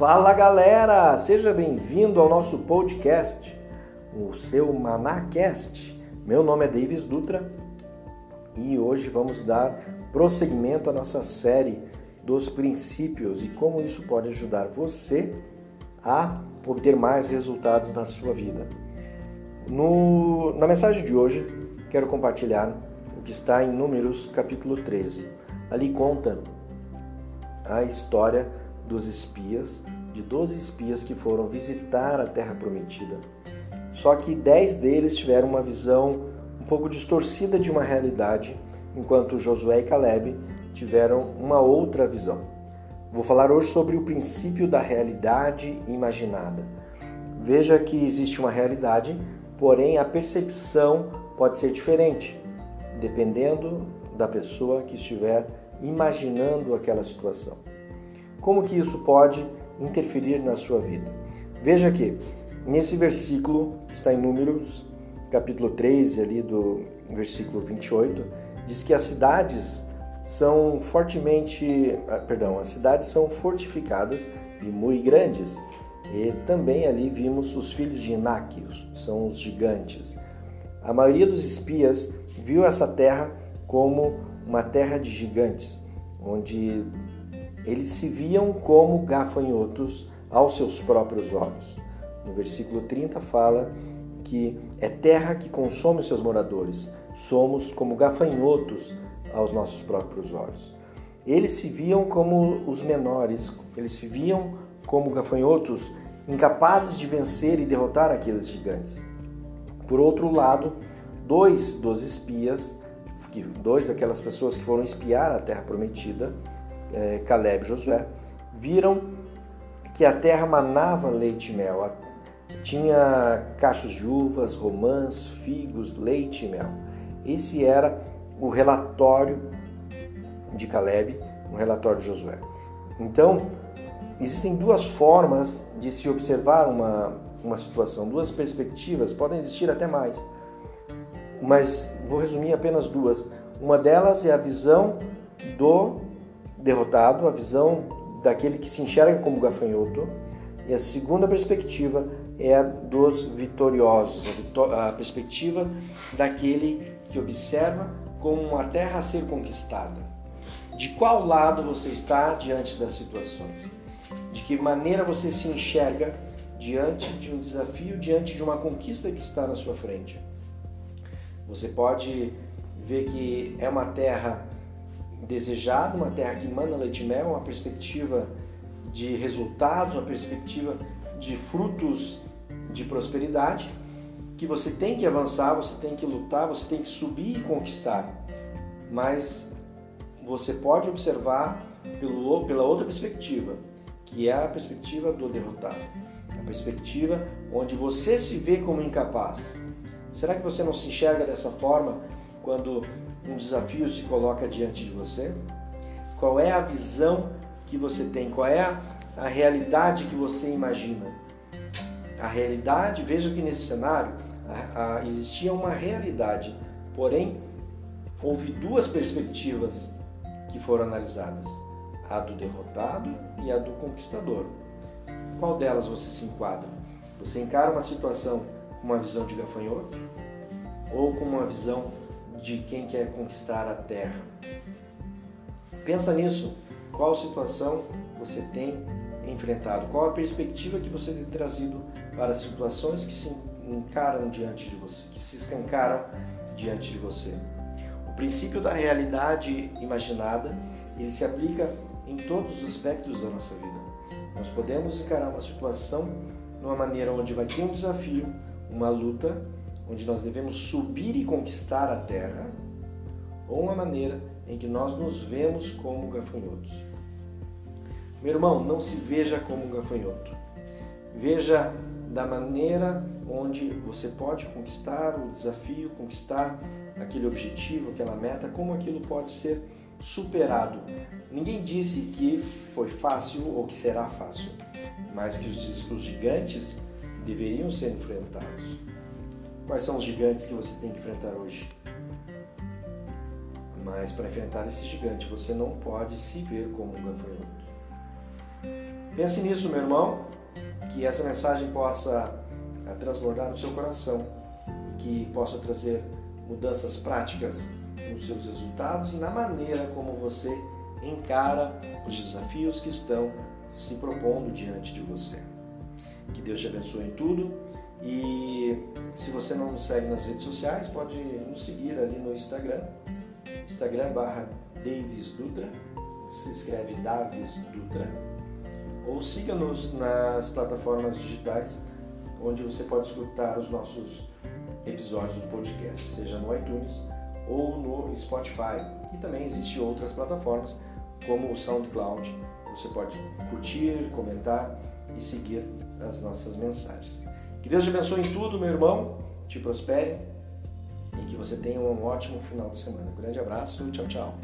Fala galera, seja bem-vindo ao nosso podcast, o seu Manacast. Meu nome é Davis Dutra e hoje vamos dar prosseguimento à nossa série dos princípios e como isso pode ajudar você a obter mais resultados na sua vida. No, na mensagem de hoje, quero compartilhar o que está em Números capítulo 13. Ali conta a história dos espias, de 12 espias que foram visitar a terra prometida. Só que 10 deles tiveram uma visão um pouco distorcida de uma realidade, enquanto Josué e Caleb tiveram uma outra visão. Vou falar hoje sobre o princípio da realidade imaginada. Veja que existe uma realidade, porém a percepção pode ser diferente, dependendo da pessoa que estiver imaginando aquela situação. Como que isso pode interferir na sua vida? Veja que nesse versículo, está em Números, capítulo 13, ali do versículo 28, diz que as cidades são fortemente, ah, perdão, as cidades são fortificadas e muito grandes. E também ali vimos os filhos de Enaque, são os gigantes. A maioria dos espias viu essa terra como uma terra de gigantes, onde eles se viam como gafanhotos aos seus próprios olhos. No versículo 30 fala que é terra que consome os seus moradores. Somos como gafanhotos aos nossos próprios olhos. Eles se viam como os menores, eles se viam como gafanhotos incapazes de vencer e derrotar aqueles gigantes. Por outro lado, dois dos espias, dois daquelas pessoas que foram espiar a terra prometida, é, Caleb e Josué, viram que a terra manava leite e mel. Tinha cachos de uvas, romãs, figos, leite e mel. Esse era o relatório de Caleb, o relatório de Josué. Então, existem duas formas de se observar uma, uma situação, duas perspectivas, podem existir até mais. Mas vou resumir apenas duas. Uma delas é a visão do derrotado, a visão daquele que se enxerga como gafanhoto, e a segunda perspectiva é a dos vitoriosos, a, perspectiva daquele que observa como uma terra a ser conquistada. De qual lado você está diante das situações? De que maneira você se enxerga diante de um desafio, diante de uma conquista que está na sua frente? Você pode ver que é uma terra desejado, uma terra que manda leite e mel, uma perspectiva de resultados, uma perspectiva de frutos de prosperidade, que você tem que avançar, você tem que lutar, você tem que subir e conquistar. Mas você pode observar pelo, pela outra perspectiva, que é a perspectiva do derrotado. A perspectiva onde você se vê como incapaz. Será que você não se enxerga dessa forma quando um desafio se coloca diante de você? Qual é a visão que você tem? Qual é a, realidade que você imagina? A realidade, veja que nesse cenário a, a, existia uma realidade, porém houve duas perspectivas que foram analisadas: a do derrotado e a do conquistador. Qual delas você se enquadra? Você encara uma situação com uma visão de gafanhoto ou com uma visão de quem quer conquistar a terra. Pensa nisso. Qual situação você tem enfrentado? Qual a perspectiva que você tem trazido para as situações que se encaram diante de você, que se escancaram diante de você? O princípio da realidade imaginada, ele se aplica em todos os aspectos da nossa vida. Nós podemos encarar uma situação de uma maneira onde vai ter um desafio, uma luta, onde nós devemos subir e conquistar a terra, ou uma maneira em que nós nos vemos como gafanhotos. Meu irmão, não se veja como um gafanhoto. Veja da maneira onde você pode conquistar o desafio, conquistar aquele objetivo, aquela meta, como aquilo pode ser superado. Ninguém disse que foi fácil ou que será fácil, mas que os gigantes deveriam ser enfrentados. Quais são os gigantes que você tem que enfrentar hoje? Mas para enfrentar esse gigante, você não pode se ver como um gafanhoto. Pense nisso, meu irmão, que essa mensagem possa eh, transbordar no seu coração e que possa trazer mudanças práticas nos seus resultados e na maneira como você encara os desafios que estão se propondo diante de você. Que Deus te abençoe em tudo e se você não nos segue nas redes sociais, pode nos seguir ali no Instagram, Instagram barra Davis Dutra, se escreve Davis Dutra, ou siga-nos nas plataformas digitais, onde você pode escutar os nossos episódios do podcast, seja no iTunes ou no Spotify. E também existem outras plataformas, como o SoundCloud. Você pode curtir, comentar e seguir as nossas mensagens. Que Deus te abençoe em tudo, meu irmão, te prospere e que você tenha um ótimo final de semana. Um grande abraço, tchau, tchau.